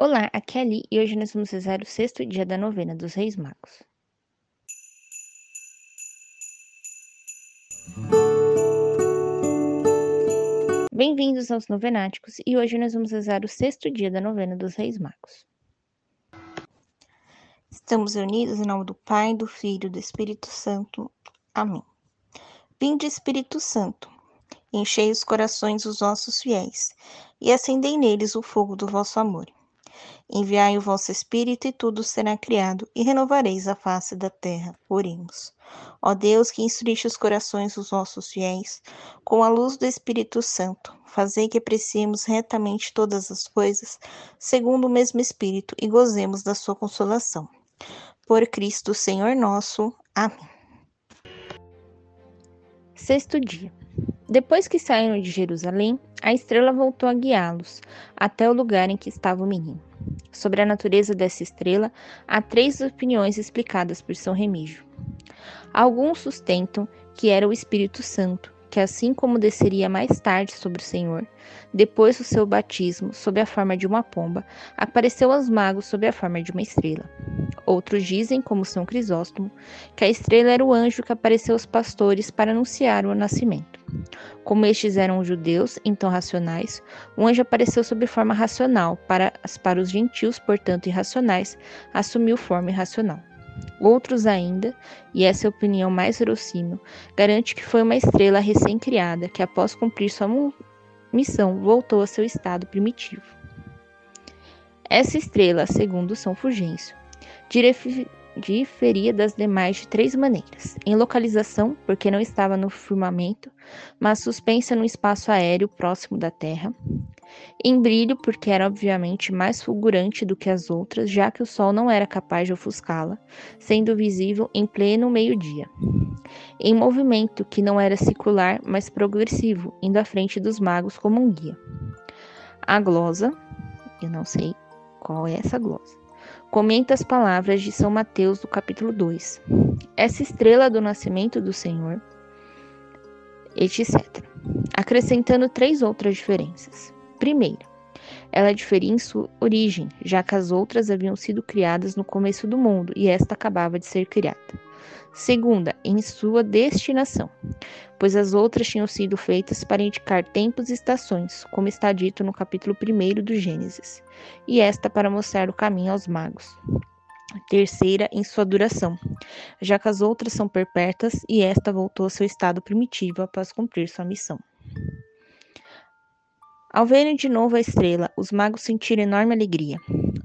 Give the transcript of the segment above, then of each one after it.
Olá, aqui é Ali e hoje nós vamos rezar o sexto dia da novena dos Reis Magos. Bem-vindos aos Novenáticos e hoje nós vamos rezar o sexto dia da novena dos Reis Magos. Estamos reunidos em nome do Pai, do Filho e do Espírito Santo. Amém. Vinde, Espírito Santo, enchei os corações dos nossos fiéis e acendei neles o fogo do vosso amor. Enviai o vosso Espírito e tudo será criado, e renovareis a face da terra. Oremos. Ó Deus, que instruiste os corações dos nossos fiéis, com a luz do Espírito Santo, fazei que apreciemos retamente todas as coisas, segundo o mesmo Espírito, e gozemos da sua consolação. Por Cristo, Senhor nosso. Amém. Sexto dia. Depois que saíram de Jerusalém, a estrela voltou a guiá-los até o lugar em que estava o menino. Sobre a natureza dessa estrela, há três opiniões explicadas por São Remígio. Alguns sustentam que era o Espírito Santo, que assim como desceria mais tarde sobre o Senhor, depois do seu batismo, sob a forma de uma pomba, apareceu aos magos sob a forma de uma estrela. Outros dizem, como São Crisóstomo, que a estrela era o anjo que apareceu aos pastores para anunciar o nascimento. Como estes eram judeus, então racionais, o anjo apareceu sob forma racional, para, para os gentios, portanto irracionais, assumiu forma irracional. Outros ainda, e essa é a opinião mais verossímil, garante que foi uma estrela recém-criada que, após cumprir sua missão, voltou a seu estado primitivo. Essa estrela, segundo São Fulgêncio, diferia das demais de três maneiras: em localização, porque não estava no firmamento, mas suspensa no espaço aéreo próximo da Terra; em brilho, porque era obviamente mais fulgurante do que as outras, já que o Sol não era capaz de ofuscá-la, sendo visível em pleno meio-dia; em movimento, que não era circular, mas progressivo, indo à frente dos magos como um guia. A glosa, eu não sei qual é essa glosa comenta as palavras de São Mateus do capítulo 2. Essa estrela do nascimento do Senhor, etc. Acrescentando três outras diferenças. Primeira, ela diferia em sua origem, já que as outras haviam sido criadas no começo do mundo e esta acabava de ser criada. Segunda, em sua destinação, pois as outras tinham sido feitas para indicar tempos e estações, como está dito no capítulo 1 do Gênesis, e esta para mostrar o caminho aos magos. Terceira, em sua duração, já que as outras são perpétuas e esta voltou ao seu estado primitivo após cumprir sua missão. Ao verem de novo a estrela, os magos sentiram enorme alegria.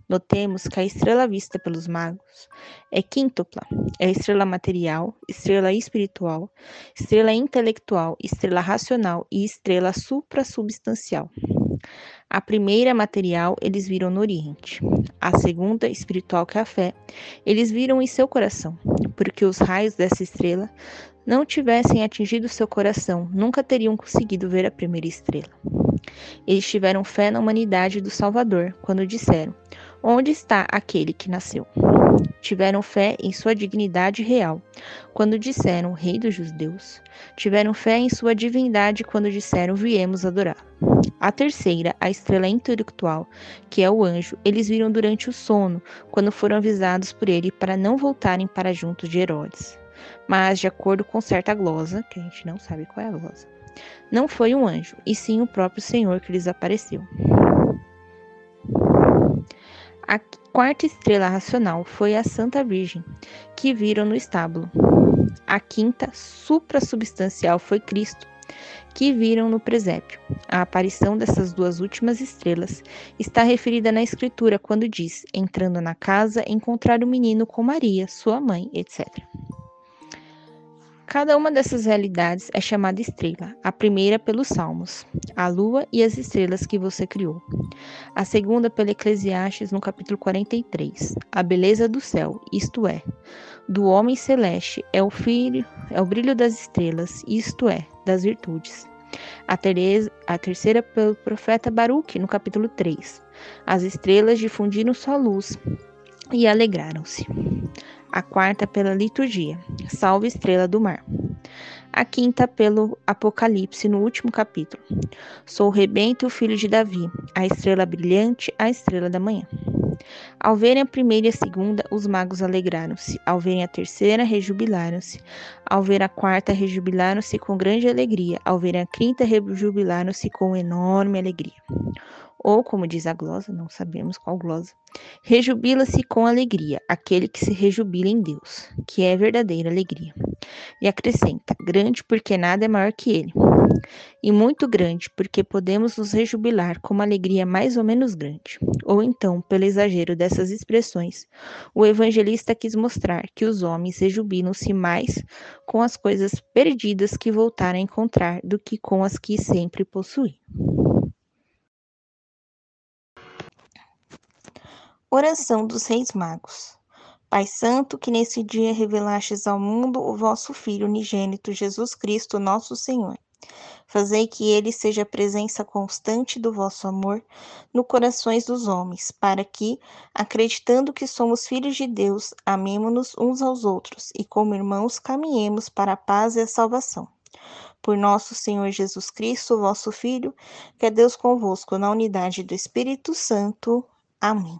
Notemos que a estrela vista pelos magos é quíntupla: é estrela material, estrela espiritual, estrela intelectual, estrela racional e estrela suprassubstancial. A primeira material eles viram no Oriente, a segunda espiritual que é a fé, eles viram em seu coração, porque os raios dessa estrela não tivessem atingido seu coração, nunca teriam conseguido ver a primeira estrela. Eles tiveram fé na humanidade do Salvador quando disseram: Onde está aquele que nasceu? Tiveram fé em sua dignidade real, quando disseram Rei dos Judeus. Tiveram fé em sua divindade quando disseram Viemos adorar. A terceira, a estrela intelectual, que é o anjo, eles viram durante o sono, quando foram avisados por ele para não voltarem para junto de Herodes. Mas, de acordo com certa glosa, que a gente não sabe qual é a glosa, não foi um anjo, e sim o próprio Senhor que lhes apareceu. A quarta estrela racional foi a Santa Virgem, que viram no estábulo. A quinta suprassubstancial foi Cristo, que viram no presépio. A aparição dessas duas últimas estrelas está referida na Escritura quando diz: entrando na casa, encontrar o menino com Maria, sua mãe, etc. Cada uma dessas realidades é chamada estrela, a primeira pelos Salmos, a lua e as estrelas que você criou. A segunda pelo Eclesiastes no capítulo 43, a beleza do céu, isto é, do homem celeste é o filho, é o brilho das estrelas, isto é, das virtudes. A, tereza, a terceira pelo profeta Baruque no capítulo 3. As estrelas difundiram sua luz e alegraram-se a quarta pela liturgia, Salve Estrela do Mar. A quinta pelo Apocalipse, no último capítulo. Sou o rebento o filho de Davi, a estrela brilhante, a estrela da manhã. Ao verem a primeira e a segunda, os magos alegraram-se. Ao verem a terceira, rejubilaram-se. Ao ver a quarta, rejubilaram-se com grande alegria. Ao verem a quinta, rejubilaram-se com enorme alegria ou, como diz a glosa, não sabemos qual glosa, rejubila-se com alegria aquele que se rejubila em Deus, que é verdadeira alegria. E acrescenta: grande porque nada é maior que ele, e muito grande porque podemos nos rejubilar com uma alegria mais ou menos grande. Ou então, pelo exagero dessas expressões, o evangelista quis mostrar que os homens rejubilam-se mais com as coisas perdidas que voltaram a encontrar do que com as que sempre possuíam. Oração dos Reis Magos. Pai Santo, que nesse dia revelastes ao mundo o vosso Filho unigênito, Jesus Cristo, nosso Senhor. Fazei que ele seja a presença constante do vosso amor no corações dos homens, para que, acreditando que somos filhos de Deus, amemo-nos uns aos outros e, como irmãos, caminhemos para a paz e a salvação. Por nosso Senhor Jesus Cristo, vosso Filho, que é Deus convosco, na unidade do Espírito Santo. Amém.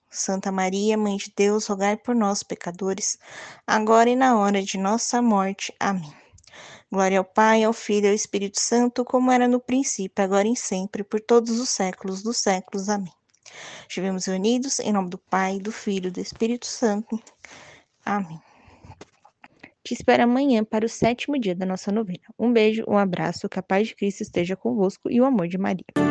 Santa Maria, Mãe de Deus, rogai por nós, pecadores, agora e na hora de nossa morte. Amém. Glória ao Pai, ao Filho e ao Espírito Santo, como era no princípio, agora e sempre, por todos os séculos dos séculos. Amém. Estivemos unidos em nome do Pai, do Filho e do Espírito Santo. Amém. Te espero amanhã para o sétimo dia da nossa novena. Um beijo, um abraço, que a paz de Cristo esteja convosco e o amor de Maria.